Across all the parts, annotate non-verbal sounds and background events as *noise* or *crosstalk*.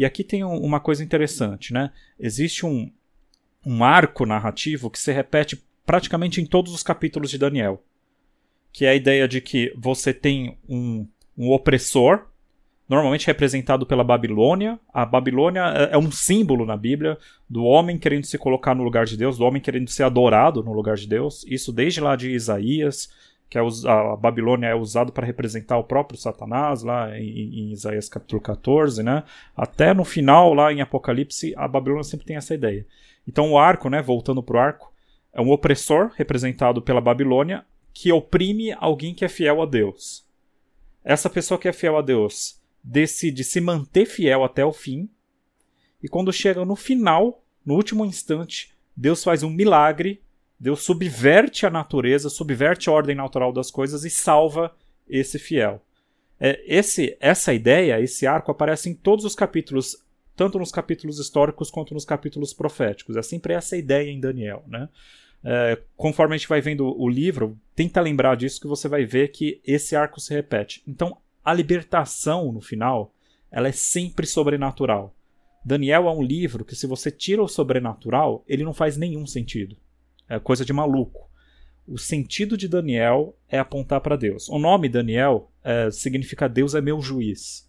E aqui tem um, uma coisa interessante, né? Existe um, um arco narrativo que se repete praticamente em todos os capítulos de Daniel. Que é a ideia de que você tem um, um opressor, normalmente representado pela Babilônia. A Babilônia é, é um símbolo na Bíblia do homem querendo se colocar no lugar de Deus, do homem querendo ser adorado no lugar de Deus. Isso desde lá de Isaías, que é, a Babilônia é usado para representar o próprio Satanás, lá em, em, Isaías capítulo 14, né? Até no final, lá em Apocalipse, a Babilônia sempre tem essa ideia. Então o arco, né, voltando para o arco, é um opressor representado pela Babilônia que oprime alguém que é fiel a Deus. Essa pessoa que é fiel a Deus decide se manter fiel até o fim. E quando chega no final, no último instante, Deus faz um milagre, Deus subverte a natureza, subverte a ordem natural das coisas e salva esse fiel. É, esse, essa ideia, esse arco aparece em todos os capítulos, tanto nos capítulos históricos quanto nos capítulos proféticos. É sempre essa ideia em Daniel, né? É, conforme a gente vai vendo o livro, tenta lembrar disso que você vai ver que esse arco se repete. Então, a libertação no final, ela é sempre sobrenatural. Daniel é um livro que se você tira o sobrenatural, ele não faz nenhum sentido. É coisa de maluco. O sentido de Daniel é apontar para Deus. O nome Daniel é, significa Deus é meu juiz.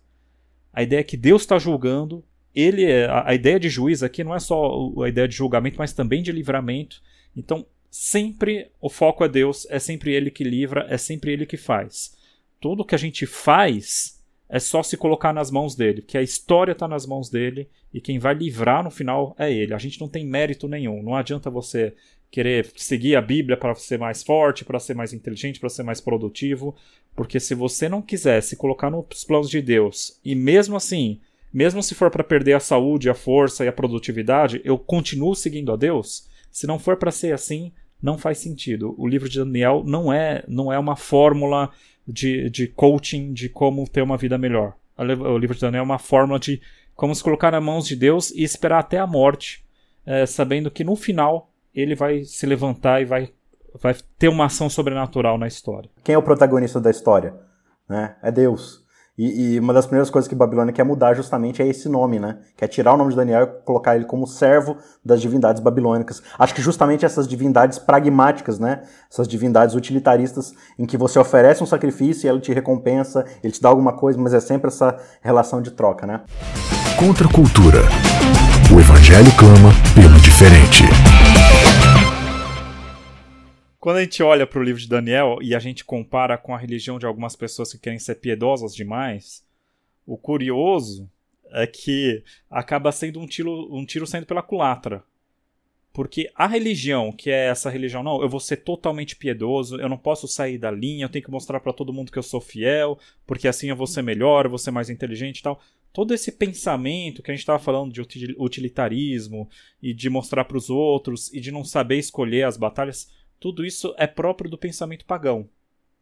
A ideia é que Deus está julgando. Ele é, a, a ideia de juiz aqui não é só a ideia de julgamento, mas também de livramento. Então, sempre o foco é Deus, é sempre Ele que livra, é sempre Ele que faz tudo que a gente faz é só se colocar nas mãos dele, que a história está nas mãos dele e quem vai livrar no final é ele. A gente não tem mérito nenhum. Não adianta você querer seguir a Bíblia para ser mais forte, para ser mais inteligente, para ser mais produtivo, porque se você não quiser se colocar nos planos de Deus e mesmo assim, mesmo se for para perder a saúde, a força e a produtividade, eu continuo seguindo a Deus. Se não for para ser assim, não faz sentido. O livro de Daniel não é, não é uma fórmula de, de coaching de como ter uma vida melhor. O livro de Daniel é uma fórmula de como se colocar nas mãos de Deus e esperar até a morte, é, sabendo que no final ele vai se levantar e vai, vai ter uma ação sobrenatural na história. Quem é o protagonista da história? Né? É Deus. E, e, uma das primeiras coisas que Babilônia quer mudar justamente é esse nome, né? Quer tirar o nome de Daniel e colocar ele como servo das divindades babilônicas. Acho que justamente essas divindades pragmáticas, né? Essas divindades utilitaristas em que você oferece um sacrifício e ele te recompensa, ele te dá alguma coisa, mas é sempre essa relação de troca, né? Contra a cultura. O evangelho clama pelo diferente. Quando a gente olha para o livro de Daniel e a gente compara com a religião de algumas pessoas que querem ser piedosas demais, o curioso é que acaba sendo um tiro, um tiro saindo pela culatra. Porque a religião, que é essa religião, não, eu vou ser totalmente piedoso, eu não posso sair da linha, eu tenho que mostrar para todo mundo que eu sou fiel, porque assim eu vou ser melhor, eu vou ser mais inteligente e tal. Todo esse pensamento que a gente estava falando de utilitarismo e de mostrar para os outros e de não saber escolher as batalhas, tudo isso é próprio do pensamento pagão.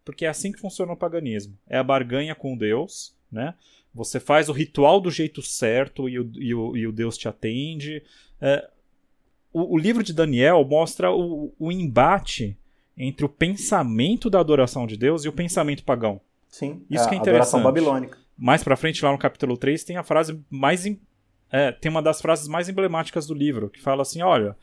Porque é assim que funciona o paganismo. É a barganha com Deus, né? Você faz o ritual do jeito certo e o, e o, e o Deus te atende. É, o, o, livro de Daniel mostra o, o embate entre o pensamento da adoração de Deus e o pensamento pagão. Sim, isso é que é interessante. Adoração babilônica. Mais para frente, lá no capítulo 3, tem a frase mais. É, tem uma das frases mais emblemáticas do livro, que fala assim: olha,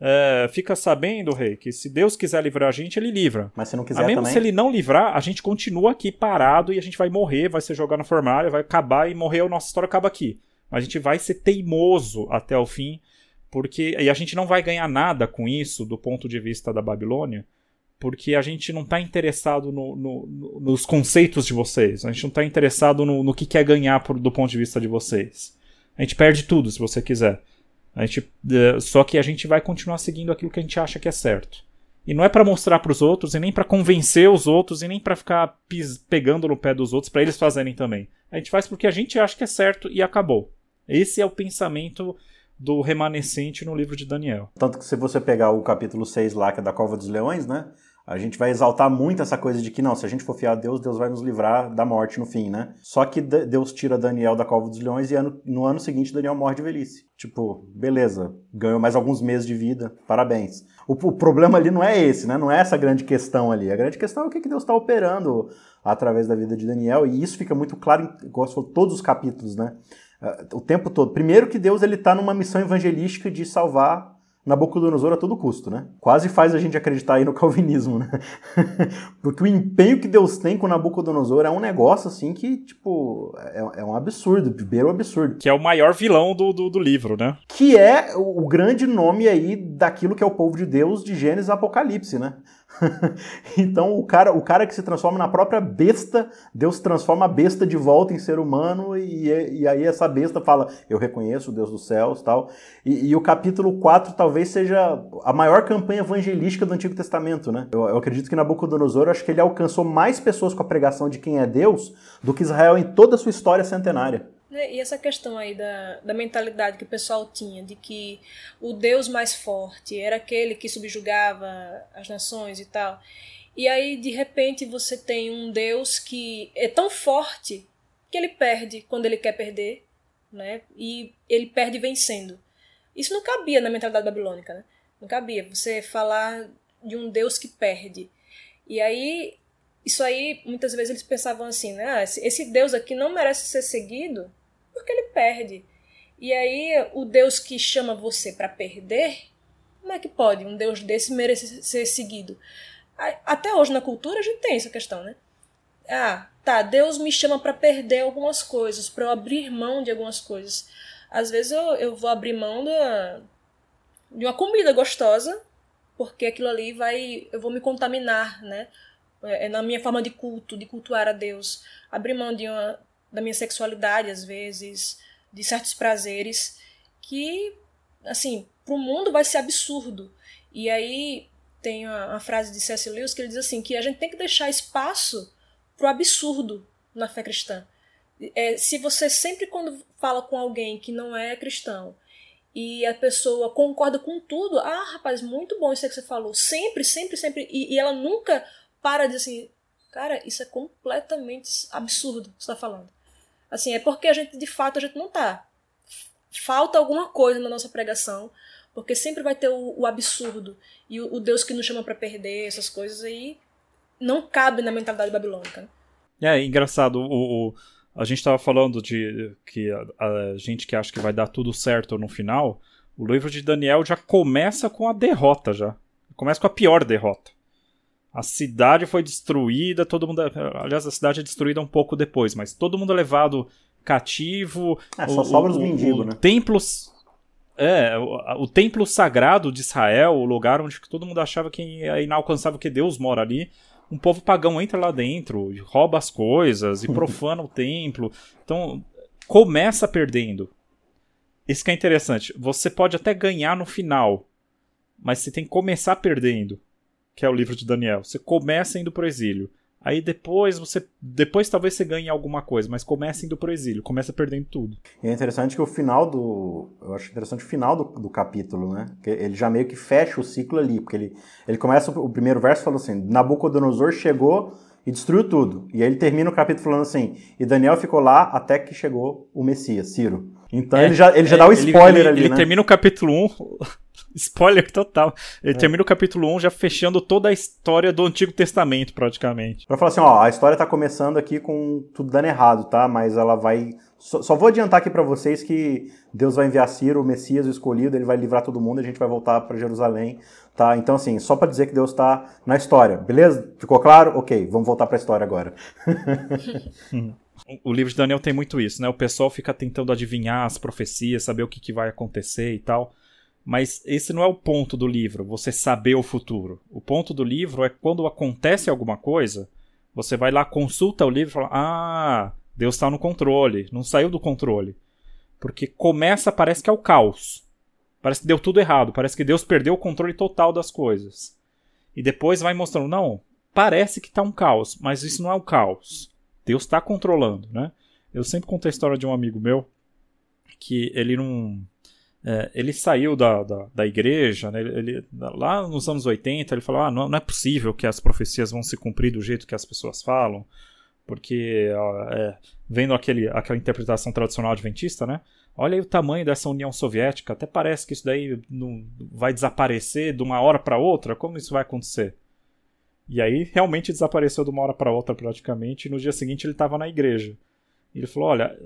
é, fica sabendo, rei, que se Deus quiser livrar a gente, ele livra. Mas se não quiser a mesmo também... se ele não livrar, a gente continua aqui parado e a gente vai morrer, vai ser jogado na fornalha, vai acabar e morrer, a nossa história acaba aqui. Mas a gente vai ser teimoso até o fim, porque e a gente não vai ganhar nada com isso do ponto de vista da Babilônia, porque a gente não está interessado no, no, no, nos conceitos de vocês, a gente não está interessado no, que quer ganhar por, do ponto de vista de vocês. A gente perde tudo se você quiser. A gente, é, só que a gente vai continuar seguindo aquilo que a gente acha que é certo. E não é para mostrar para os outros, e nem para convencer os outros, e nem para ficar pegando no pé dos outros para eles fazerem também. A gente faz porque a gente acha que é certo e acabou. Esse é o pensamento do remanescente no livro de Daniel. Tanto que se você pegar o capítulo 6 lá, que é da Cova dos Leões, né? A gente vai exaltar muito essa coisa de que não, se a gente for fiar a Deus, Deus vai nos livrar da morte no fim, né? Só que Deus tira Daniel da cova dos leões e no ano seguinte Daniel morre de velhice. Tipo, beleza, ganhou mais alguns meses de vida, parabéns. O, o problema ali não é esse, né? Não é essa grande questão ali. A grande questão é o que, que Deus está operando através da vida de Daniel e isso fica muito claro em, falou, todos os capítulos, né? o tempo todo. Primeiro que Deus ele está numa missão evangelística de salvar Nabucodonosor a todo custo, né? Quase faz a gente acreditar aí no *laughs* calvinismo, né? Porque o empenho que Deus tem com Nabucodonosor é um negócio assim que, tipo, é, é um absurdo, beira o absurdo. Que é o maior vilão do, do, do, livro, né? Que é o, o grande nome aí daquilo que é o povo de Deus de Gênesis Apocalipse, né? *laughs* então o cara, o cara que se transforma na própria besta, Deus transforma a besta de volta em ser humano e, e aí essa besta fala, eu reconheço o Deus dos céus tal. E, e, o capítulo 4 talvez seja a maior campanha evangelística do Antigo Testamento, né? Eu, eu acredito que Nabucodonosor, acho que ele alcançou mais pessoas com a pregação de quem é Deus do que Israel em toda a sua história centenária. Né, e essa questão aí da, da mentalidade que o pessoal tinha, de que o Deus mais forte era aquele que subjugava as nações e tal. E aí, de repente, você tem um Deus que é tão forte que ele perde quando ele quer perder, né? E ele perde vencendo. Isso não cabia na mentalidade babilônica, né? Não cabia você falar de um Deus que perde. E aí, isso aí, muitas vezes eles pensavam assim, né? Ah, esse Deus aqui não merece ser seguido porque ele perde. E aí, o Deus que chama você para perder, como é que pode um Deus desse merecer ser seguido? Até hoje na cultura a gente tem essa questão, né? Ah, tá, Deus me chama para perder algumas coisas, para eu abrir mão de algumas coisas. Às vezes eu, eu vou abrir mão da, de uma comida gostosa, porque aquilo ali vai. Eu vou me contaminar, né? É, é na minha forma de culto, de cultuar a Deus. Abrir mão de uma, da minha sexualidade, às vezes, de certos prazeres, que, assim, para o mundo vai ser absurdo. E aí tem a, a frase de C.S. Lewis que ele diz assim, que a gente tem que deixar espaço para o absurdo na fé cristã. É, se você sempre quando fala com alguém que não é cristão e a pessoa concorda com tudo, ah, rapaz, muito bom isso que você falou, sempre, sempre, sempre, e, e ela nunca para de assim, cara, isso é completamente absurdo que você está falando. Assim, é porque a gente, de fato, a gente não tá. Falta alguma coisa na nossa pregação, porque sempre vai ter o, o absurdo e o, o, Deus que nos chama para perder, essas coisas aí não cabe na mentalidade babilônica. Né? É, engraçado, o, o a gente estava falando de que a, a, gente que acha que vai dar tudo certo no final, o livro de Daniel já começa com a derrota já. Começa com a pior derrota. A cidade foi destruída, todo mundo. Aliás, a cidade é destruída um pouco depois, mas todo mundo é levado cativo. É, só o, sobra os mendigos, né? Templos. É, o, o, templo sagrado de Israel, o lugar onde todo mundo achava que é inalcançável que Deus mora ali. Um povo pagão entra lá dentro, rouba as coisas e *laughs* profana o templo. Então, começa perdendo. Isso que é interessante. Você pode até ganhar no final, mas você tem que começar perdendo que é o livro de Daniel. Você começa indo pro exílio. Aí depois você. Depois talvez você ganhe alguma coisa, mas começa indo pro exílio, começa perdendo tudo. E é interessante que o final do. Eu acho interessante o final do, do capítulo, né? Que ele já meio que fecha o ciclo ali, porque ele, ele começa. O primeiro verso falando assim: Nabucodonosor chegou e destruiu tudo. E aí ele termina o capítulo falando assim: E Daniel ficou lá até que chegou o Messias, Ciro. Então é, ele já, ele já é, dá o spoiler ele, ali. Ele né? termina o capítulo 1. Spoiler total. Ele é. termina o capítulo 1 já fechando toda a história do Antigo Testamento, praticamente. Pra falar assim, ó, a história tá começando aqui com tudo dando errado, tá? Mas ela vai. Só, só vou adiantar aqui para vocês que Deus vai enviar Ciro, o Messias, o escolhido, ele vai livrar todo mundo, a gente vai voltar para Jerusalém, tá? Então, assim, só para dizer que Deus tá na história, beleza? Ficou claro? Ok, vamos voltar para a história agora. *laughs* o livro de Daniel tem muito isso, né? O pessoal fica tentando adivinhar as profecias, saber o que, que vai acontecer e tal. Mas esse não é o ponto do livro, você saber o futuro. O ponto do livro é quando acontece alguma coisa, você vai lá, consulta o livro e fala: Ah, Deus está no controle, não saiu do controle. Porque começa, parece que é o caos. Parece que deu tudo errado, parece que Deus perdeu o controle total das coisas. E depois vai mostrando: Não, parece que está um caos, mas isso não é o caos. Deus está controlando, né? Eu sempre conto a história de um amigo meu que ele não é, ele saiu da, da, da igreja, né, ele, lá nos anos 80, ele falou: ah, não, não, é possível que as profecias vão se cumprir do jeito que as pessoas falam, porque é, vendo aquele, aquela interpretação tradicional adventista, né? Olha aí o tamanho dessa União Soviética, até parece que isso daí não vai desaparecer de uma hora para outra, como isso vai acontecer? E aí realmente desapareceu de uma hora para outra praticamente, e no dia seguinte ele estava na igreja. Ele falou: olha,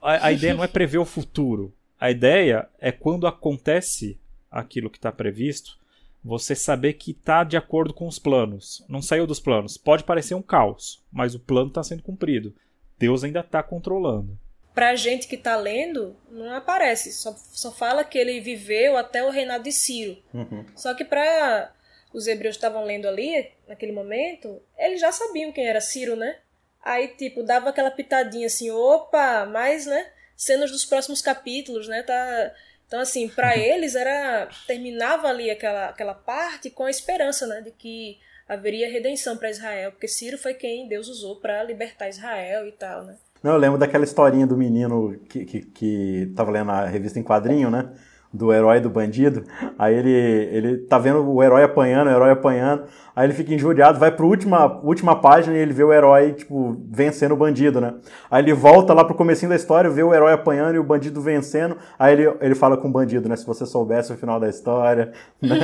a, a ideia não é prever o futuro. A ideia é quando acontece aquilo que está previsto, você saber que está de acordo com os planos. Não saiu dos planos. Pode parecer um caos, mas o plano está sendo cumprido. Deus ainda está controlando. Pra gente que está lendo, não aparece. Só, só fala que ele viveu até o reinado de Ciro. Uhum. Só que para os hebreus estavam lendo ali, naquele momento, eles já sabiam quem era Ciro, né? Aí, tipo, dava aquela pitadinha assim, opa, mas, né? Cenas dos próximos capítulos, né? Tá então, assim, para eles era. terminava ali aquela, aquela parte com a esperança, né? De que haveria redenção para Israel, porque Ciro foi quem Deus usou para libertar Israel e tal, né? Não, eu lembro daquela historinha do menino que, que, que tava lendo a revista em quadrinho, né? Do herói do bandido. Aí ele, ele tá vendo o herói apanhando, o herói apanhando. Aí ele fica injuriado, vai pra última, última página e ele vê o herói, tipo, vencendo o bandido, né? Aí ele volta lá pro comecinho da história, vê o herói apanhando e o bandido vencendo. Aí ele, ele fala com o bandido, né? Se você soubesse o final da história, né?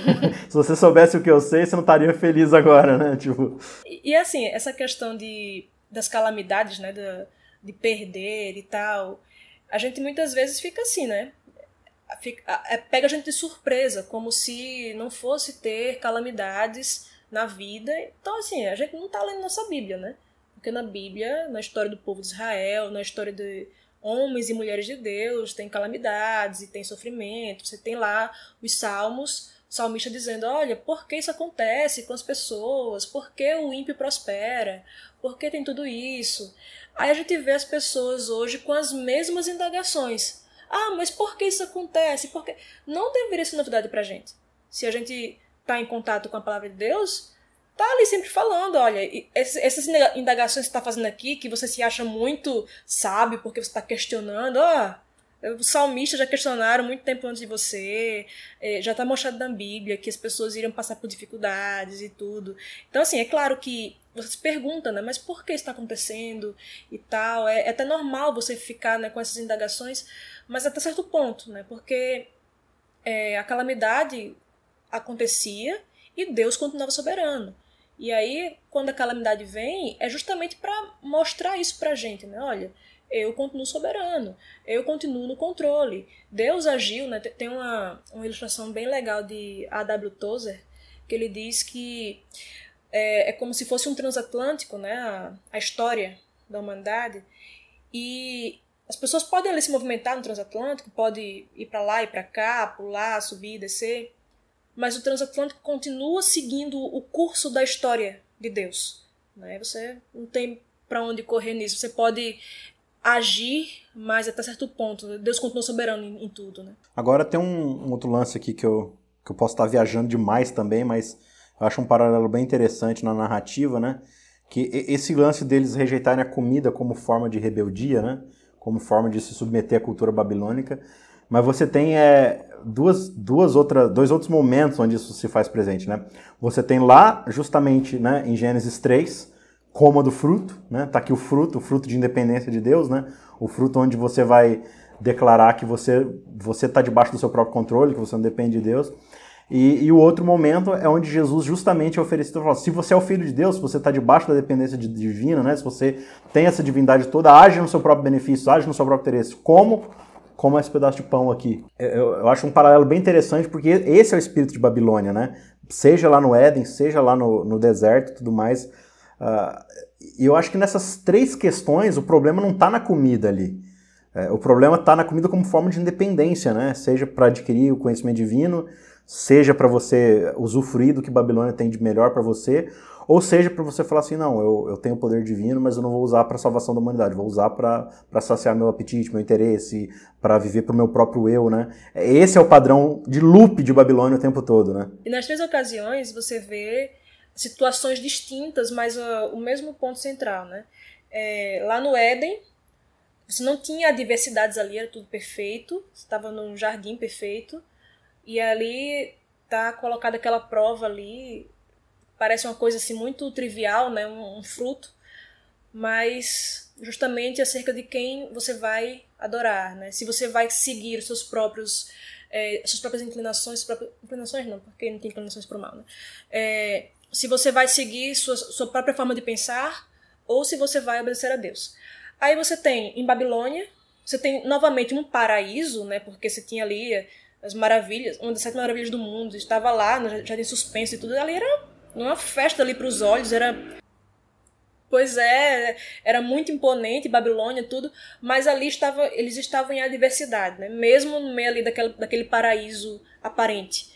*laughs* Se você soubesse o que eu sei, você não estaria feliz agora, né? Tipo... E, e assim, essa questão de, das calamidades, né? De, de perder e tal... A gente muitas vezes fica assim, né? É, pega a gente de surpresa, como se não fosse ter calamidades na vida. Então, assim, a gente não está lendo nossa Bíblia, né? Porque na Bíblia, na história do povo de Israel, na história de homens e mulheres de Deus, tem calamidades e tem sofrimento. Você tem lá os salmos, o salmista dizendo: Olha, por que isso acontece com as pessoas? Por que o ímpio prospera? Por que tem tudo isso? Aí a gente vê as pessoas hoje com as mesmas indagações ah, mas por que isso acontece? Porque não deveria ser novidade pra gente. Se a gente tá em contato com a palavra de Deus, tá ali sempre falando, olha, essas indagações que você tá fazendo aqui, que você se acha muito sábio porque você está questionando, ó, os salmistas já questionaram muito tempo antes de você, é, já está mostrado na Bíblia que as pessoas iriam passar por dificuldades e tudo. Então, assim, é claro que você se pergunta, né, mas por que está acontecendo e tal? É, é, até normal você ficar né, com essas indagações, mas até certo ponto, né? Porque é, a calamidade acontecia e Deus continuava soberano. E aí, quando a calamidade vem, é justamente para mostrar isso pra gente, né? Olha, eu continuo soberano, eu continuo no controle. Deus agiu, né? Tem uma, uma ilustração bem legal de A.W. Tozer, que ele diz que é, é, como se fosse um transatlântico, né? A, a história da humanidade. E as pessoas podem ali se movimentar no transatlântico, pode ir para lá e para cá, pular, subir, descer, mas o transatlântico continua seguindo o curso da história de Deus. Né? Você não tem para onde correr nisso. Você pode agir, mas até certo ponto. Deus continua soberano em, em tudo. Né? Agora tem um, um, outro lance aqui que eu, que eu posso estar viajando demais também, mas eu acho um paralelo bem interessante na narrativa, né? Que esse lance deles rejeitarem a comida como forma de rebeldia, né? Como forma de se submeter à cultura babilônica. Mas você tem é, duas, duas outra, dois outros momentos onde isso se faz presente. Né? Você tem lá, justamente né, em Gênesis 3, coma do fruto. Né? Tá aqui o fruto, o fruto de independência de Deus, né? o fruto onde você vai declarar que você você está debaixo do seu próprio controle, que você não depende de Deus. E, e, o outro momento é onde Jesus justamente é oferecido fala, se você é o filho de Deus, se você está debaixo da dependência divina, né? se você tem essa divindade toda, age no seu próprio benefício, age no seu próprio interesse. Como? Como esse pedaço de pão aqui. Eu, eu acho um paralelo bem interessante, porque esse é o espírito de Babilônia, né? Seja lá no Éden, seja lá no, no deserto e tudo mais. Uh, e eu acho que nessas três questões o problema não está na comida ali. É, o problema está na comida como forma de independência, né? Seja para adquirir o conhecimento divino, seja para você usufruir do que Babilônia tem de melhor para você, ou seja para você falar assim, não, eu, eu tenho poder divino, mas eu não vou usar para salvação da humanidade, vou usar para saciar meu apetite, meu interesse, para viver para o meu próprio eu, né? Esse é o padrão de loop de Babilônia o tempo todo, né? E nas três ocasiões você vê situações distintas, mas uh, o mesmo ponto central, né? É, lá no Éden, você não tinha adversidades ali, era tudo perfeito, você estava num jardim perfeito, e ali tá colocada aquela prova ali, parece uma coisa assim muito trivial, né, um, um fruto, mas justamente acerca de quem você vai adorar, né? Se você vai seguir os seus próprios é, suas próprias inclinações, próprias, inclinações não, porque não tem inclinações para o mal, né? É, se você vai seguir sua, sua própria forma de pensar ou se você vai obedecer a Deus. Aí você tem em Babilônia você tem novamente um paraíso, né? Porque você tinha ali as maravilhas, uma das sete maravilhas do mundo, estava lá, já tem suspense e tudo, ali era uma festa ali para os olhos, era Pois é, era muito imponente, Babilônia, tudo, mas ali estava, eles estavam em adversidade, né? mesmo no meio ali daquele, daquele paraíso aparente.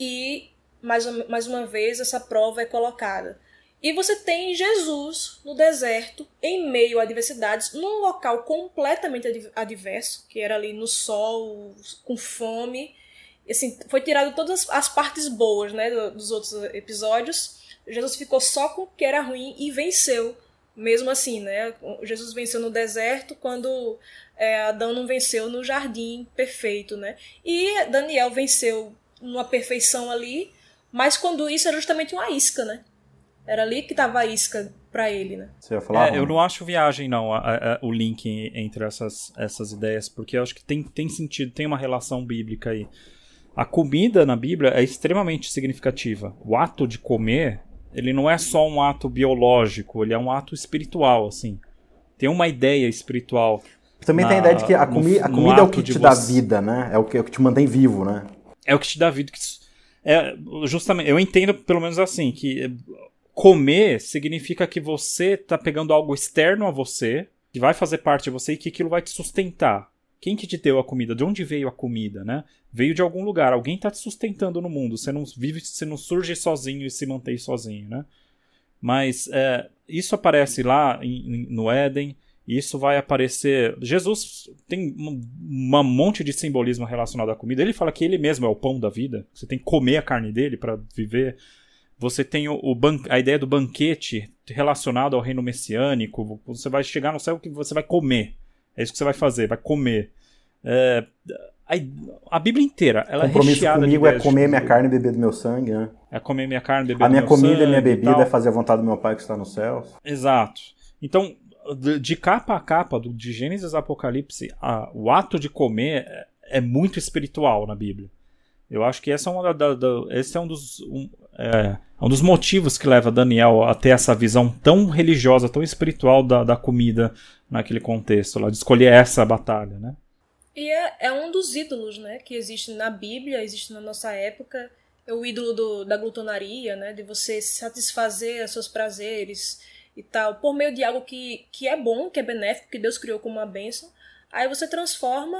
E, mais, mais uma vez, essa prova é colocada. E você tem Jesus no deserto, em meio a adversidades, num local completamente adverso, que era ali no sol, com fome. Assim, foi tirado todas as partes boas né, dos outros episódios Jesus ficou só com o que era ruim e venceu. Mesmo assim, né? Jesus venceu no deserto quando é, Adão não venceu no jardim perfeito, né? E Daniel venceu numa perfeição ali, mas quando isso era justamente uma isca, né? Era ali que estava a isca para ele, né? Você ia falar? É, eu não acho viagem, não, a, a, o link entre essas, essas ideias, porque eu acho que tem, tem sentido, tem uma relação bíblica aí. A comida na Bíblia é extremamente significativa. O ato de comer ele não é só um ato biológico, ele é um ato espiritual, assim. Tem uma ideia espiritual. Também na, tem a ideia de que a, comi no, a comida é o que te dá vida, né? É o que, é o que te mantém vivo, né? É o que te dá vida. É, justamente, eu entendo pelo menos assim, que comer significa que você está pegando algo externo a você, que vai fazer parte de você e que aquilo vai te sustentar. Quem que te deu a comida? De onde veio a comida, né? Veio de algum lugar. Alguém está te sustentando no mundo. Você não vive, você não surge sozinho e se mantém sozinho, né? Mas é, isso aparece lá em, no Éden. Isso vai aparecer. Jesus tem um, um monte de simbolismo relacionado à comida. Ele fala que ele mesmo é o pão da vida. Você tem que comer a carne dele para viver. Você tem o, o a ideia do banquete relacionado ao reino messiânico. Você vai chegar no céu que você vai comer. É isso que você vai fazer, vai comer. É, a, a, Bíblia inteira, ela é Compromisso é recheada comigo é comer minha carne e beber do meu sangue, né? É comer minha carne e beber a do meu sangue. A minha comida e minha bebida é fazer a vontade do meu Pai que está no céu. Exato. Então, de, capa a capa, do, de Gênesis a Apocalipse, a, o ato de comer é, é, muito espiritual na Bíblia. Eu acho que essa é uma da, da, esse é um dos, um, é, um dos motivos que leva Daniel a ter essa visão tão religiosa, tão espiritual da, da comida naquele contexto, lá, de escolher essa batalha, né? E é, é um dos ídolos, né, que existe na Bíblia, existe na nossa época, é o ídolo do, da glutonaria, né, de você satisfazer os seus prazeres e tal, por meio de algo que, que é bom, que é benéfico, que Deus criou como uma bênção, aí você transforma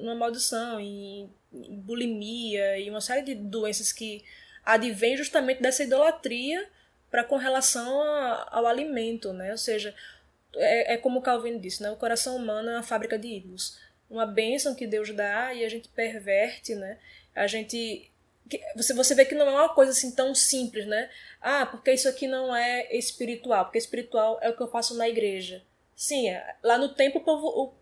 numa maldição, em, em bulimia e uma série de doenças que advém justamente dessa idolatria para com relação a, ao alimento, né? Ou seja, é, é como Calvin disse, né? O coração humano é uma fábrica de ídolos. Uma bênção que Deus dá e a gente perverte, né? A gente você, você vê que não é uma coisa assim tão simples, né? Ah, porque isso aqui não é espiritual, porque espiritual é o que eu faço na igreja. Sim, é, lá no templo o, povo, o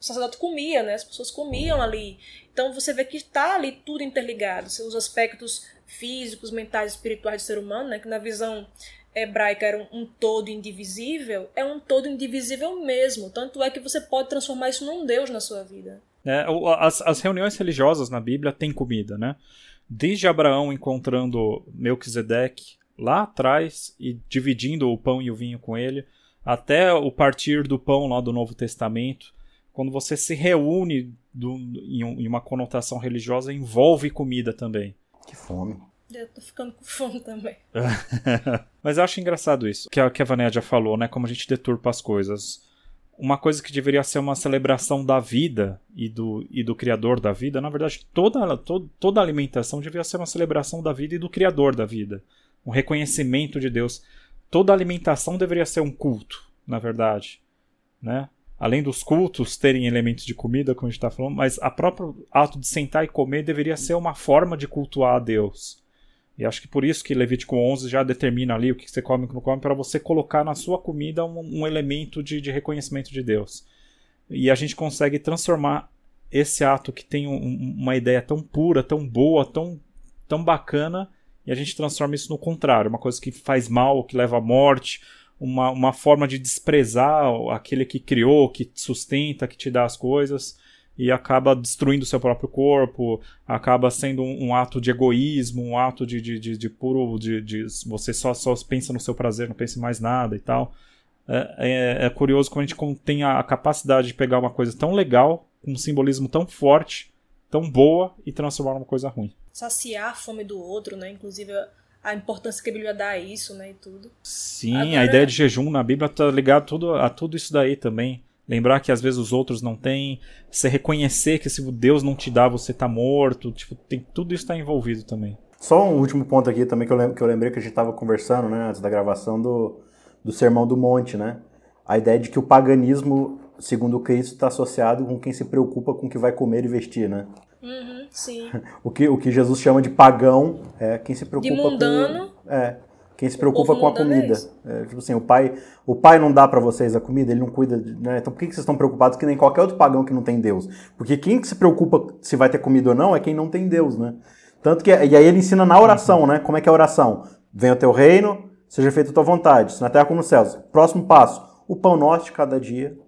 sacerdote comia, né? As pessoas comiam ali. Então você vê que está ali tudo interligado. Os aspectos físicos, mentais, espirituais do ser humano, né? Que na visão hebraica era um, um, todo indivisível, é um todo indivisível mesmo. Tanto é que você pode transformar isso num Deus na sua vida. É, as, as reuniões religiosas na Bíblia têm comida, né? Desde Abraão encontrando Melquisedeque lá atrás e dividindo o pão e o vinho com ele, até o partir do pão lá do Novo Testamento, quando você se reúne do, em, um, em uma conotação religiosa, envolve comida também. Que fome. Eu tô ficando com fome também. *laughs* Mas eu acho engraçado isso, que a, que a Vanéia já falou, né? Como a gente deturpa as coisas. Uma coisa que deveria ser uma celebração da vida e do, e do Criador da vida, na verdade, toda, toda, toda alimentação deveria ser uma celebração da vida e do Criador da vida. Um reconhecimento de Deus. Toda alimentação deveria ser um culto, na verdade. Né? Além dos cultos terem elementos de comida, como a gente está falando, mas a próprio ato de sentar e comer deveria ser uma forma de cultuar a Deus. E acho que por isso que Levítico 11 já determina ali o que você come e o que não come, para você colocar na sua comida um, um elemento de, de, reconhecimento de Deus. E a gente consegue transformar esse ato que tem um, uma ideia tão pura, tão boa, tão, tão bacana, e a gente transforma isso no contrário, uma coisa que faz mal, que leva à morte, uma, uma forma de desprezar aquele que criou, que sustenta, que te dá as coisas e acaba destruindo o seu próprio corpo, acaba sendo um, um ato de egoísmo, um ato de, de, de, de puro. De, de, você só, só pensa no seu prazer, não pensa em mais nada e tal. É, é, é curioso como a gente tem a capacidade de pegar uma coisa tão legal, um simbolismo tão forte, tão boa, e transformar numa coisa ruim. Saciar a fome do outro, né? Inclusive a importância que a Bíblia dá a isso, né? E tudo. Sim, Agora... a ideia de jejum na Bíblia tá ligado tudo, a tudo isso daí também. Lembrar que às vezes os outros não têm. Você reconhecer que se Deus não te dá, você tá morto. Tipo, tem, tudo isso está envolvido também. Só um último ponto aqui também que eu, que eu lembrei que a gente estava conversando, né, antes da gravação do, do Sermão do Monte, né? A ideia de que o paganismo, segundo Cristo, está associado com quem se preocupa com o que vai comer e vestir, né? Uhum, sim. *laughs* o, que, o que Jesus chama de pagão é quem se preocupa de mundano, com... É, quem se preocupa com a comida. É, tipo assim, o pai, o pai não dá para vocês a comida, ele não cuida, né? Então por que, que vocês estão preocupados que nem qualquer outro pagão que não tem Deus? Porque quem se preocupa se vai ter comida ou não é quem não tem Deus, né? Tanto que, e aí ele ensina na oração, né? Como é que é a oração? Venha o teu reino, seja feita a tua vontade, na terra como nos céus. Próximo passo, o pão nosso de cada dia.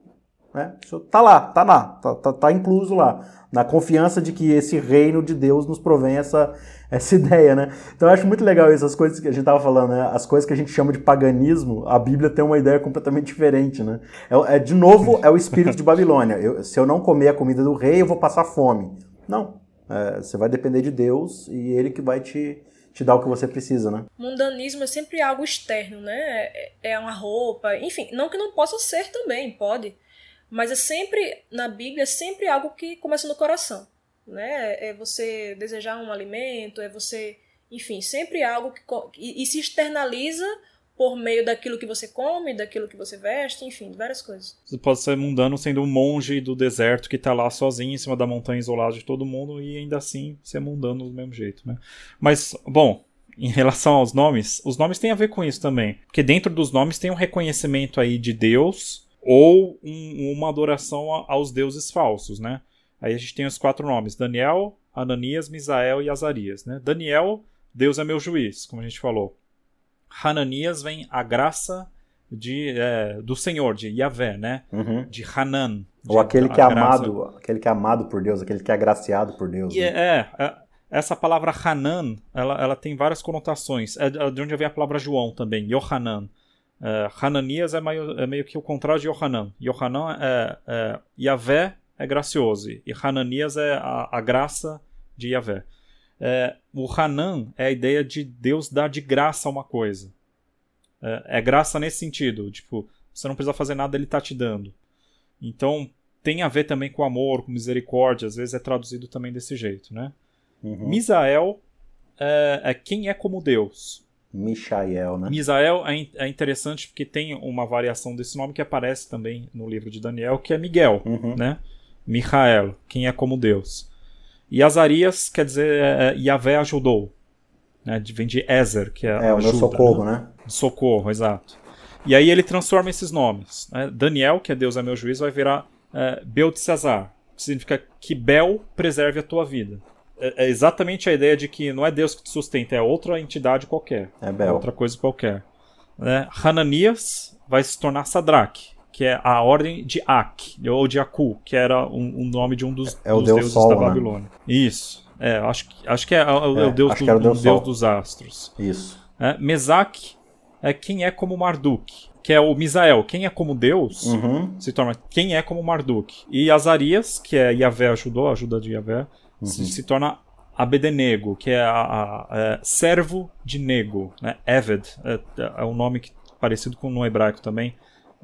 Né? Isso tá lá, tá lá, tá, tá, tá incluso lá. Na confiança de que esse reino de Deus nos provém essa, *laughs* essa ideia, né? Então eu acho muito legal essas coisas que a gente tava falando, né? As coisas que a gente chama de paganismo, a Bíblia tem uma ideia completamente diferente, né? É, é de novo, é o espírito de Babilônia. Eu, se eu não comer a comida do rei, eu vou passar fome. Não, é, você vai depender de Deus e Ele que vai te, te dar o que você precisa, né? Mundanismo é sempre algo externo, né? É, é uma roupa, enfim, não que não possa ser também, pode. Mas é sempre, na Bíblia, é sempre algo que começa no coração, né? É você desejar um alimento, é você, enfim, sempre algo que e, e se externaliza por meio daquilo que você come, daquilo que você veste, enfim, várias coisas. Você pode ser mundano sendo um monge do deserto que está lá sozinho em cima da montanha isolado de todo mundo e ainda assim ser mundano do mesmo jeito, né? Mas, bom, em relação aos nomes, os nomes têm a ver com isso também. Porque dentro dos nomes tem um reconhecimento aí de Deus ou um, uma adoração aos deuses falsos, né? Aí a gente tem os quatro nomes: Daniel, Ananias, Misael e Azarias, né? Daniel, Deus é meu juiz, como a gente falou. Hananias vem a graça de, é, do Senhor, de Yahvé, né? Uhum. De Hanan. De, Ou aquele que é amado, aquele que é amado por Deus, aquele que é agraciado por Deus. Né? É, é, essa palavra Hanan, ela, ela tem várias conotações. É de onde vem a palavra João também, Yohanan. É, Hananias é meio, é meio que o contrário de Yohanan. Yohanan é, é Yahvé é gracioso e Hananias é a, a graça de Yahvé. É, o Hanan é a ideia de Deus dar de graça uma coisa. É, é, graça nesse sentido, tipo, você não precisa fazer nada, ele está te dando. Então, tem a ver também com amor, com misericórdia, às vezes é traduzido também desse jeito, né? Uhum. Misael é, é, quem é como Deus. Michael, né? Misael é, é, interessante porque tem uma variação desse nome que aparece também no livro de Daniel, que é Miguel, uhum. né? Michael, quem é como Deus. E Azarias quer dizer é, é, Yahvé ajudou. Né? Vem de Ezer, que é, é o meu socorro, né? né? Socorro, exato. E aí ele transforma esses nomes. Né? Daniel, que é Deus é meu juiz, vai virar é, Beltesazar, que significa que Bel preserve a tua vida. É, é, exatamente a ideia de que não é Deus que te sustenta, é outra entidade qualquer. É Bel. Outra coisa qualquer. Né? Hananias vai se tornar Sadraque, que é a ordem de Ak, ou de Aku, que era um, um nome de um dos, é, dos Deus deuses Sol, da né? Isso. Isso. É, acho, acho que é, é, é o Deus, do, o Deus, Deus dos astros. Isso. É, Mesaque é quem é como Marduk, que é o Misael, quem é como Deus, uhum. se torna quem é como Marduk. E Azarias, que é Yahvé ajudou, ajuda de Yahvé, uhum. se, se, torna Abedenego, que é, a, a, a, servo de Nego, né? Eved, é, é um nome que, parecido com no hebraico também,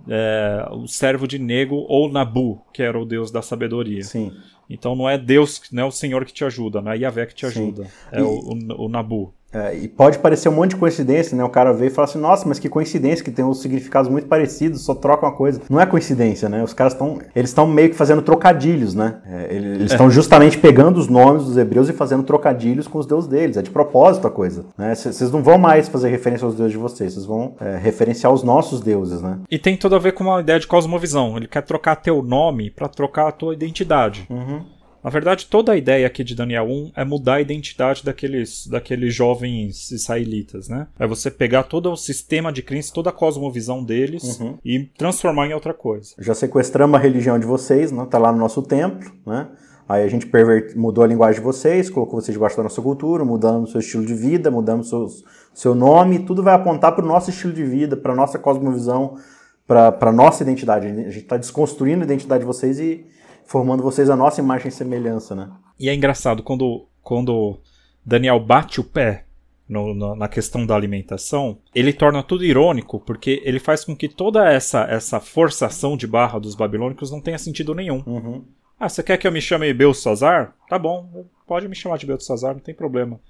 é, o servo de Nego ou Nabu, que era o deus da sabedoria. Sim. Então não é Deus, não é o Senhor que te ajuda, não é Yahvé que te ajuda, Sim. é o, o, o Nabu. É, e pode parecer um monte de coincidência, né? O cara vê e fala assim, nossa, mas que coincidência, que tem uns significados muito parecidos, só troca uma coisa. Não é coincidência, né? Os caras estão. Eles estão meio que fazendo trocadilhos, né? É, eles estão é. justamente pegando os nomes dos hebreus e fazendo trocadilhos com os deuses deles. É de propósito a coisa. Né? Vocês não vão mais fazer referência aos deuses de vocês, vocês vão é, referenciar os nossos deuses, né? E tem tudo a ver com uma ideia de cosmovisão. Ele quer trocar teu nome para trocar a tua identidade. Uhum. Na verdade, toda a ideia aqui de Daniel 1 é mudar a identidade daqueles, daqueles jovens israelitas, né? É você pegar todo o sistema de crença, toda a cosmovisão deles uhum. e transformar em outra coisa. Já sequestramos a religião de vocês, né? Tá lá no nosso templo, né? Aí a gente pervert... mudou a linguagem de vocês, colocou vocês debaixo da nossa cultura, mudamos o seu estilo de vida, mudamos seus, seu nome, tudo vai apontar para o nosso estilo de vida, para a nossa cosmovisão para nossa identidade. A gente está desconstruindo a identidade de vocês e formando vocês a nossa imagem e semelhança, né? E é engraçado, quando, quando Daniel bate o pé no, no, na questão da alimentação, ele torna tudo irônico, porque ele faz com que toda essa, essa forçação de barra dos babilônicos não tenha sentido nenhum. Uhum. Ah, você quer que eu me chame Belsazar? Tá bom, pode me chamar de Belsazar, não tem problema.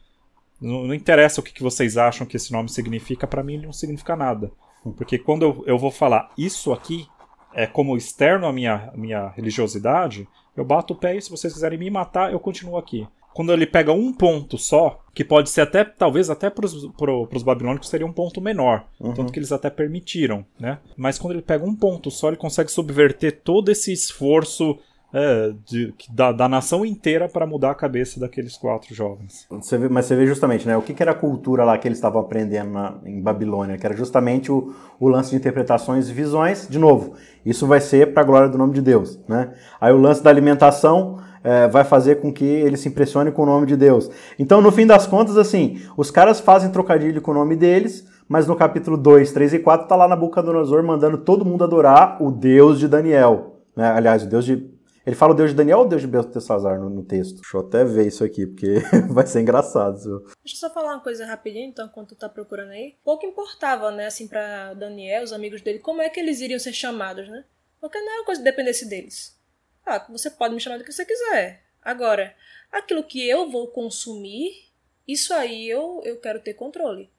Não, não interessa o que, que vocês acham que esse nome significa, para mim ele não significa nada. Porque quando eu, eu vou falar isso aqui, é como externo à minha, minha religiosidade, eu bato o pé e se vocês quiserem me matar, eu continuo aqui. Quando ele pega um ponto só, que pode ser até, talvez até para os babilônicos seria um ponto menor, uhum. tanto que eles até permitiram, né? Mas quando ele pega um ponto só, ele consegue subverter todo esse esforço é, de, da, da, nação inteira para mudar a cabeça daqueles quatro jovens. Você vê, mas você vê justamente, né? O que, que era a cultura lá que eles estavam aprendendo na, em Babilônia? Que era justamente o, o lance de interpretações e visões. De novo, isso vai ser para a glória do nome de Deus, né? Aí o lance da alimentação é, vai fazer com que eles se impressionem com o nome de Deus. Então, no fim das contas, assim, os caras fazem trocadilho com o nome deles, mas no capítulo 2, 3 e 4 tá lá na Nabucodonosor mandando todo mundo adorar o Deus de Daniel. Né? Aliás, o Deus de ele fala o Deus de Daniel ou o Deus de Beltesazar no, no texto? Deixa eu até ver isso aqui, porque *laughs* vai ser engraçado. Viu? Deixa eu só falar uma coisa rapidinho, então, enquanto tu tá procurando aí. Pouco importava, né, assim, pra Daniel, os amigos dele, como é que eles iriam ser chamados, né? Porque não é uma coisa que dependesse deles. Ah, você pode me chamar do que você quiser. Agora, aquilo que eu vou consumir, isso aí eu, eu quero ter controle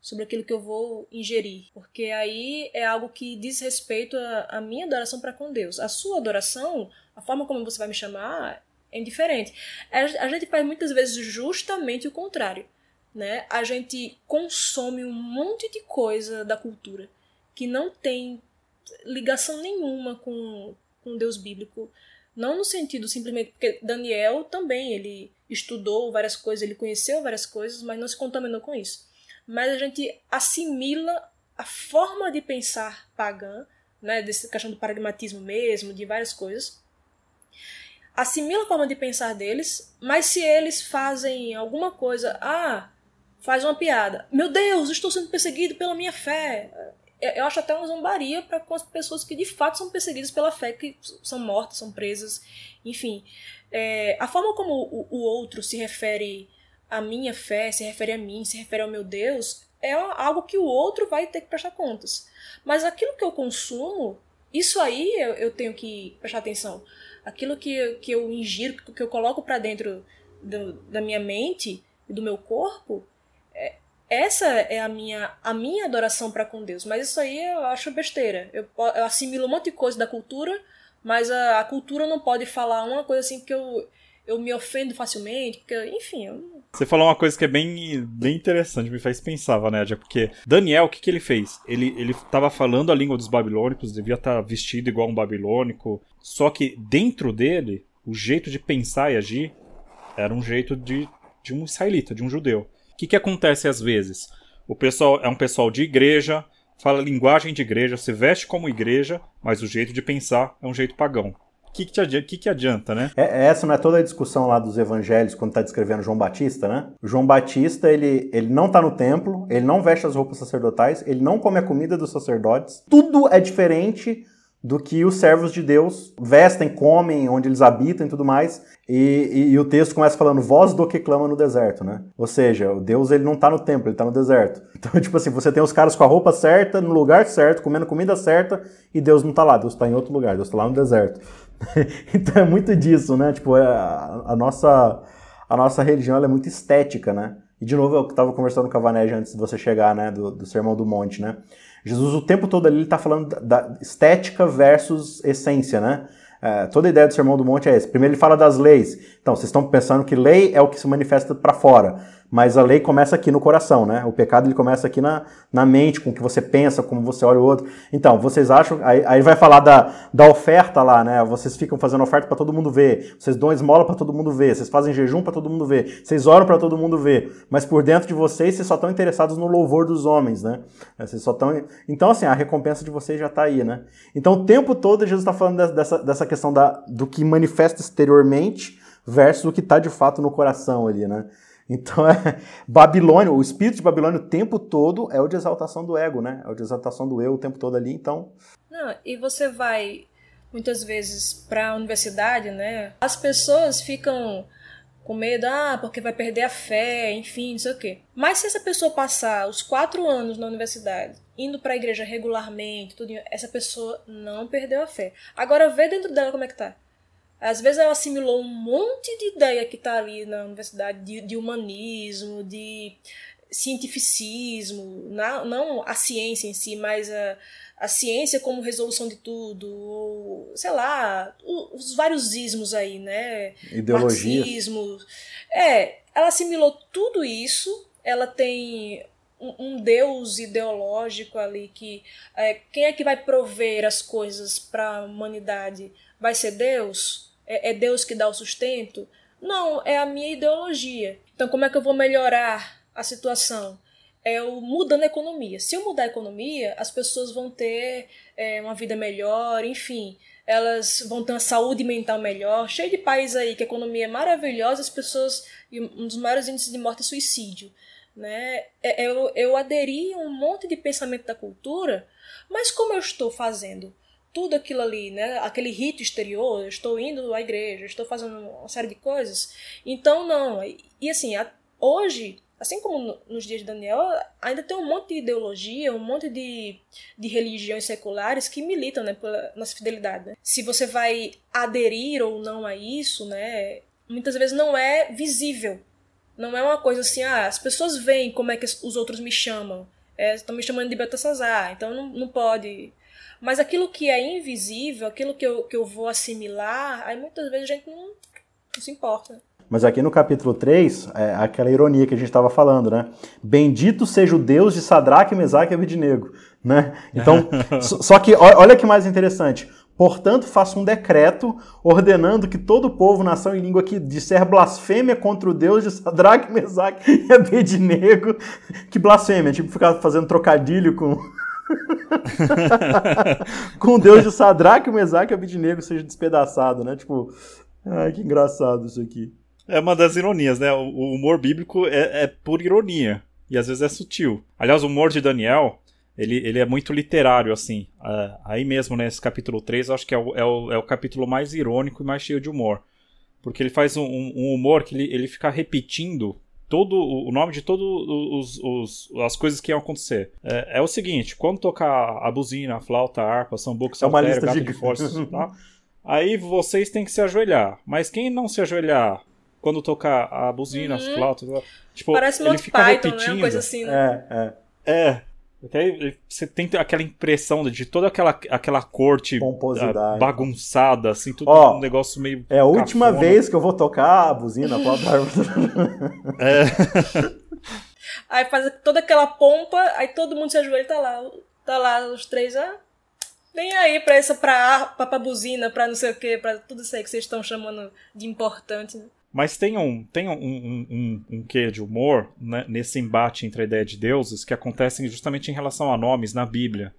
sobre aquilo que eu vou ingerir, porque aí é algo que diz respeito à minha adoração para com Deus. A sua adoração a forma como você vai me chamar é indiferente. A gente faz muitas vezes justamente o contrário. Né? A gente consome um monte de coisa da cultura que não tem ligação nenhuma com, com Deus bíblico. Não no sentido simplesmente. Porque Daniel também, ele estudou várias coisas, ele conheceu várias coisas, mas não se contaminou com isso. Mas a gente assimila a forma de pensar pagã, né, dessa questão do pragmatismo mesmo, de várias coisas, assimila a forma de pensar deles, mas se eles fazem alguma coisa, ah, faz uma piada, meu Deus, estou sendo perseguido pela minha fé. Eu acho até uma zombaria para com as pessoas que de fato são perseguidas pela fé, que são mortas, são presas, enfim. É, a forma como o, o outro se refere à minha fé, se refere a mim, se refere ao meu Deus, é algo que o outro vai ter que prestar contas. Mas aquilo que eu consumo, isso aí eu, eu tenho que prestar atenção aquilo que, que eu ingiro, que eu coloco para dentro do, da minha mente e do meu corpo, é, essa é a minha, a minha adoração para com Deus. Mas isso aí eu acho besteira. Eu, eu assimilo um monte de coisa da cultura, mas a, a cultura não pode falar uma coisa assim que eu, eu me ofendo facilmente, porque, enfim, eu... Você falou uma coisa que é bem, bem interessante, me faz pensar, Vanédia, porque Daniel, o que, que ele fez? Ele, ele tava falando a língua dos babilônicos, devia estar tá vestido igual um babilônico, só que dentro dele, o jeito de pensar e agir era um jeito de, de um israelita, de um judeu. O que, que acontece às vezes? O pessoal é um pessoal de igreja, fala linguagem de igreja, se veste como igreja, mas o jeito de pensar é um jeito pagão que, que, adianta, que, que adianta, né? É, essa não é toda a discussão lá dos evangelhos quando está descrevendo João Batista, né? João Batista, ele, ele não está no templo, ele não veste as roupas sacerdotais, ele não come a comida dos sacerdotes. Tudo é diferente do que os servos de Deus vestem, comem, onde eles habitam e tudo mais. E, e, e, o texto começa falando voz do que clama no deserto, né? Ou seja, o Deus ele não está no templo, ele está no deserto. *laughs* Então, tipo assim, você tem os caras com a roupa certa, no lugar certo, comendo comida certa, e Deus não está lá, Deus está em outro lugar, Deus está lá no deserto. *laughs* então é muito disso, né? Tipo, é, a, a nossa, a nossa religião é muito estética, né? E de novo, eu estava conversando com a Vanégia antes de você chegar, né? Do, do Sermão do Monte, né? Jesus o tempo todo ali está falando da estética versus essência, né? É, toda a ideia do Sermão do Monte é essa. Primeiro ele fala das leis. Então, vocês estão pensando que lei é o que se manifesta para fora mas a lei começa aqui no coração, né? O pecado ele começa aqui na, na mente, com o que você pensa, como você olha o outro. Então, vocês acham. Aí, aí vai falar da, da oferta lá, né? Vocês ficam fazendo oferta para todo mundo ver. Vocês dão esmola para todo mundo ver. Vocês fazem jejum para todo mundo ver. Vocês oram para todo mundo ver. Mas por dentro de vocês, vocês só estão interessados no louvor dos homens, né? Vocês só estão. Então, assim, a recompensa de vocês já está aí, né? Então, o tempo todo, Jesus está falando dessa, dessa questão da, do que manifesta exteriormente versus o que está de fato no coração ali, né? Então *laughs* é Babilônia, o espírito de Babilônia o tempo todo é o de exaltação do ego, né? É o de exaltação do eu o tempo todo ali, então. Não, e você vai muitas vezes para a universidade, né? As pessoas ficam com medo, ah, porque vai perder a fé, enfim, não sei o quê. Mas se essa pessoa passar os quatro anos na universidade, indo para a igreja regularmente, tudo, essa pessoa não perdeu a fé. Agora vê dentro dela como é que tá. Às vezes ela assimilou um monte de ideia que está ali na universidade de, de, humanismo, de cientificismo, não, não a ciência em si, mas a, a ciência como resolução de tudo, ou, sei lá, os vários ismos aí, né? Ideologia. Marxismo. É, ela assimilou tudo isso, ela tem um, um deus ideológico ali que é, quem é que vai prover as coisas para a humanidade? Vai ser Deus? É, é Deus que dá o sustento? Não, é a minha ideologia. Então, como é que eu vou melhorar a situação? É eu mudando a economia. Se eu mudar a economia, as pessoas vão ter é, uma vida melhor, enfim, elas vão ter uma saúde mental melhor. Cheio de países aí que a economia é maravilhosa, as pessoas. Um dos maiores índices de morte é suicídio. Né? É, eu, eu aderi a um monte de pensamento da cultura, mas como eu estou fazendo tudo aquilo ali, né? Aquele rito exterior, eu estou indo à igreja, estou fazendo uma série de coisas. Então, não. E assim, hoje, assim como nos dias de Daniel, ainda tem um monte de ideologia, um monte de, de religiões seculares que militam né, pela nossa fidelidade. Né? Se você vai aderir ou não a isso, né? Muitas vezes não é visível. Não é uma coisa assim, ah, as pessoas veem como é que os outros me chamam. É, estão me chamando de Betassazar, então não, não pode mas aquilo que é invisível, aquilo que eu, que eu vou assimilar, aí muitas vezes a gente não, não se importa. Mas aqui no capítulo 3, é aquela ironia que a gente estava falando, né? Bendito seja o Deus de Sadraque, Mesaque e Abednego, né? Então, *laughs* só que olha que mais interessante. Portanto, faça um decreto ordenando que todo povo, nação e língua que disser blasfêmia contra o Deus de Sadraque, Mesaque e Abednego, *laughs* que blasfêmia, tipo ficar fazendo trocadilho com *laughs* com deus de Sadraque, Mesaque e Abidnego seja despedaçado, né? Tipo, ai, que engraçado isso aqui. É uma das ironias, né? O humor bíblico é, é por ironia. E às vezes é sutil. Aliás, o humor de Daniel, ele, ele é muito literário, assim. Uh, aí mesmo, nesse capítulo 3, eu acho que é o, é, o, é o capítulo mais irônico e mais cheio de humor. Porque ele faz um, um humor que ele, ele fica repetindo todo o nome de todas as coisas que iam acontecer. É, é, o seguinte, quando tocar a buzina, a flauta, a harpa, sambuco, saltério, é gato de, de forças, tá? aí vocês têm que se ajoelhar. Mas quem não se ajoelhar quando tocar a buzina, uhum. as flautas, tipo, Parece ele fica Python, repetindo. Né? Uma coisa assim, né? É, é. É, você tem aquela impressão de toda aquela, aquela corte uh, bagunçada, assim, tudo Ó, um negócio meio. É a última cafona. vez que eu vou tocar a buzina, a *laughs* É. aí faz toda aquela pompa, aí todo mundo se ajoelha e tá lá. Tá lá os três, ah, Vem aí pra essa, pra harpa, pra buzina, pra não sei o que, pra tudo isso aí que vocês estão chamando de importante. Né? Mas tem um, tem um, um, um, um quê de humor né, nesse embate entre a ideia de deuses que acontecem justamente em relação a nomes na Bíblia.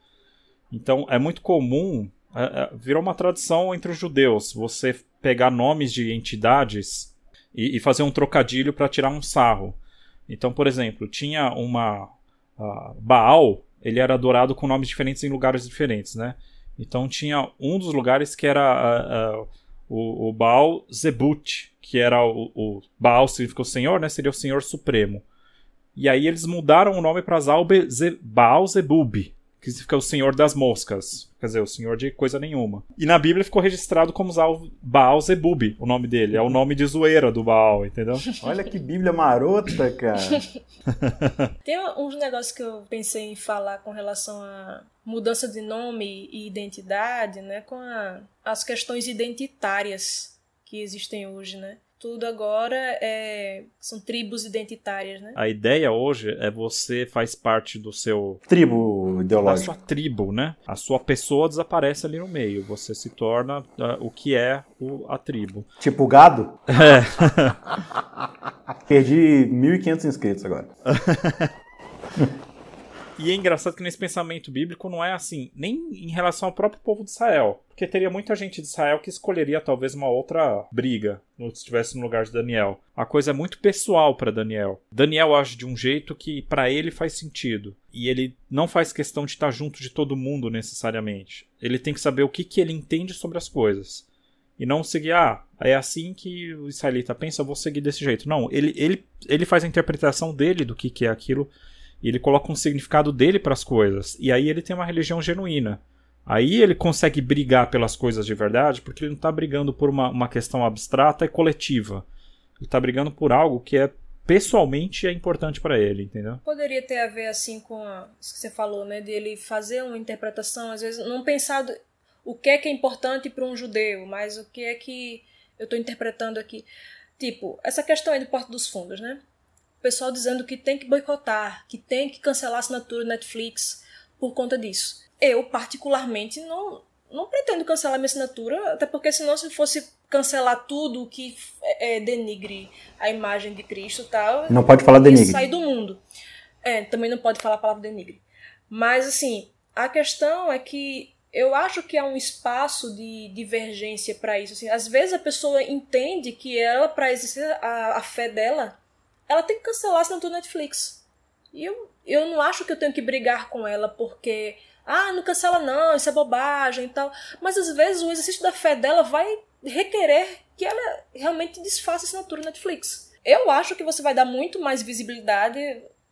Então é muito comum, é, é, virou uma tradição entre os judeus, você pegar nomes de entidades e, e fazer um trocadilho para tirar um sarro. Então, por exemplo, tinha uma. Baal, ele era adorado com nomes diferentes em lugares diferentes, né? Então tinha um dos lugares que era. O, o Baal Zebut, que era o, o Baal significa o Senhor, né? Seria o Senhor Supremo. E aí eles mudaram o nome para Baal Zebub, que significa o Senhor das Moscas. Quer dizer, o Senhor de coisa nenhuma. E na Bíblia ficou registrado como Baal Zebub, o nome dele. É o nome de zoeira do Baal, entendeu? *laughs* Olha que Bíblia marota, cara. *laughs* Tem uns negócios que eu pensei em falar com relação a mudança de nome e identidade, né? Com a, as questões identitárias que existem hoje, né? tudo agora é, são tribos identitárias, né? A ideia hoje é você faz parte do seu tribo ideológico, da sua tribo, né? A sua pessoa desaparece ali no meio, você se torna uh, o que é o, a tribo. Tipo gado? É. *laughs* Perdi 1.500 inscritos agora. *laughs* E é engraçado que nesse pensamento bíblico não é assim, nem em relação ao próprio povo de Israel. Porque teria muita gente de Israel que escolheria talvez uma outra briga se estivesse no lugar de Daniel. A coisa é muito pessoal para Daniel. Daniel age de um jeito que para ele faz sentido. E ele não faz questão de estar junto de todo mundo necessariamente. Ele tem que saber o que, que ele entende sobre as coisas. E não seguir, ah, é assim que o israelita pensa, eu vou seguir desse jeito. Não, ele, ele, ele faz a interpretação dele do que, que é aquilo e ele coloca um significado dele para as coisas. E aí ele tem uma religião genuína. Aí ele consegue brigar pelas coisas de verdade, porque ele não está brigando por uma, uma questão abstrata e coletiva. Ele está brigando por algo que é pessoalmente é importante para ele, entendeu? Poderia ter a ver assim com a, isso que você falou, né, de ele fazer uma interpretação, às vezes não pensar o que é que é importante para um judeu, mas o que é que eu estou interpretando aqui. Tipo, essa questão aí do Porto dos Fundos, né? Pessoal dizendo que tem que boicotar, que tem que cancelar a assinatura do Netflix por conta disso. Eu, particularmente, não, não pretendo cancelar minha assinatura, até porque senão se fosse cancelar tudo que é, é denigre a imagem de Cristo e tal... Não pode falar denigre. sair do mundo. É, também não pode falar a palavra denigre. Mas, assim, a questão é que eu acho que há um espaço de divergência para isso. Assim, às vezes a pessoa entende que ela, para exercer a, a, fé dela, ela tem que cancelar a assinatura Netflix. E eu, eu não acho que eu tenho que brigar com ela porque, ah, não cancela não, isso é bobagem e tal. Mas às vezes o exercício da fé dela vai requerer que ela realmente desfaça a assinatura Netflix. Eu acho que você vai dar muito mais visibilidade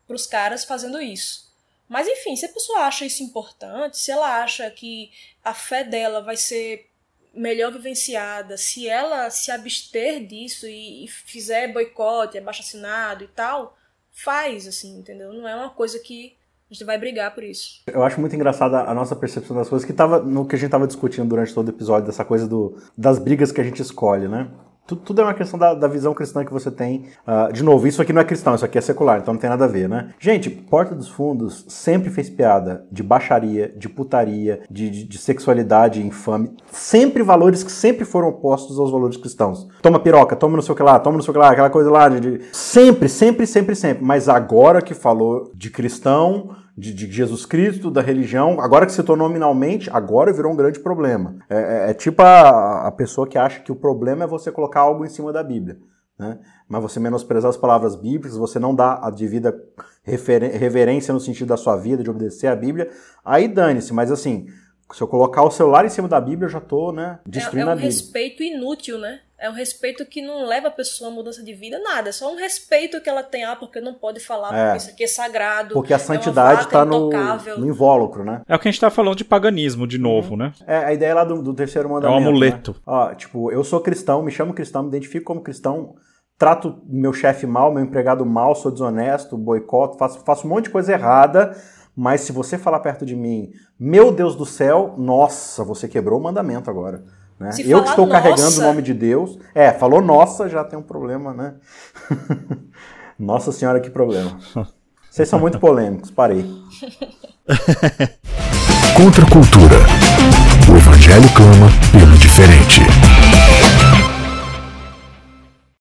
para os caras fazendo isso. Mas enfim, se a pessoa acha isso importante, se ela acha que a fé dela vai ser melhor vivenciada, se ela se abster disso e, e fizer boicote, abaixo assinado e tal, faz, assim, entendeu? Não é uma coisa que a gente vai brigar por isso. Eu acho muito engraçada a nossa percepção das coisas, que tava no que a gente estava discutindo durante todo o episódio, dessa coisa do, das brigas que a gente escolhe, né? Tudo, tudo, é uma questão da, da, visão cristã que você tem. Uh, de novo, isso aqui não é cristão, isso aqui é secular, então não tem nada a ver, né? Gente, Porta dos Fundos sempre fez piada de baixaria, de putaria, de, de, de sexualidade infame. Sempre valores que sempre foram opostos aos valores cristãos. Toma piroca, toma não sei o que lá, toma não sei o que lá, aquela coisa lá. De. Sempre, sempre, sempre, sempre. Mas agora que falou de cristão, de, de, Jesus Cristo, da religião, agora que citou nominalmente, agora virou um grande problema. É, é, é tipo a, a, pessoa que acha que o problema é você colocar algo em cima da Bíblia. Né? Mas você menosprezar as palavras bíblicas, você não dá a devida reverência no sentido da sua vida, de obedecer à Bíblia, aí dane-se. Mas assim, se eu colocar o celular em cima da Bíblia, eu já estou né, destruindo é, é um a Bíblia. respeito inútil, né? É um respeito que não leva a pessoa a mudança de vida, nada. É só um respeito que ela tem, ah, porque não pode falar, é. porque isso aqui é sagrado. Porque a é santidade está é no, no, invólucro, né? É o que a gente está falando de paganismo de novo, uhum. né? É a ideia lá do, do terceiro mandamento. É um amuleto. Né? Ó, tipo, eu sou cristão, me chamo cristão, me identifico como cristão, trato meu chefe mal, meu empregado mal, sou desonesto, boicoto, faço, faço um monte de coisa errada. Mas se você falar perto de mim, meu Deus do céu, nossa, você quebrou o mandamento agora. Né? Eu que estou nossa... carregando o nome de Deus. É, falou nossa, já tem um problema, né? *laughs* nossa senhora, que problema. Vocês são muito polêmicos, parei. *laughs* Contra a cultura. O evangelho clama pelo diferente.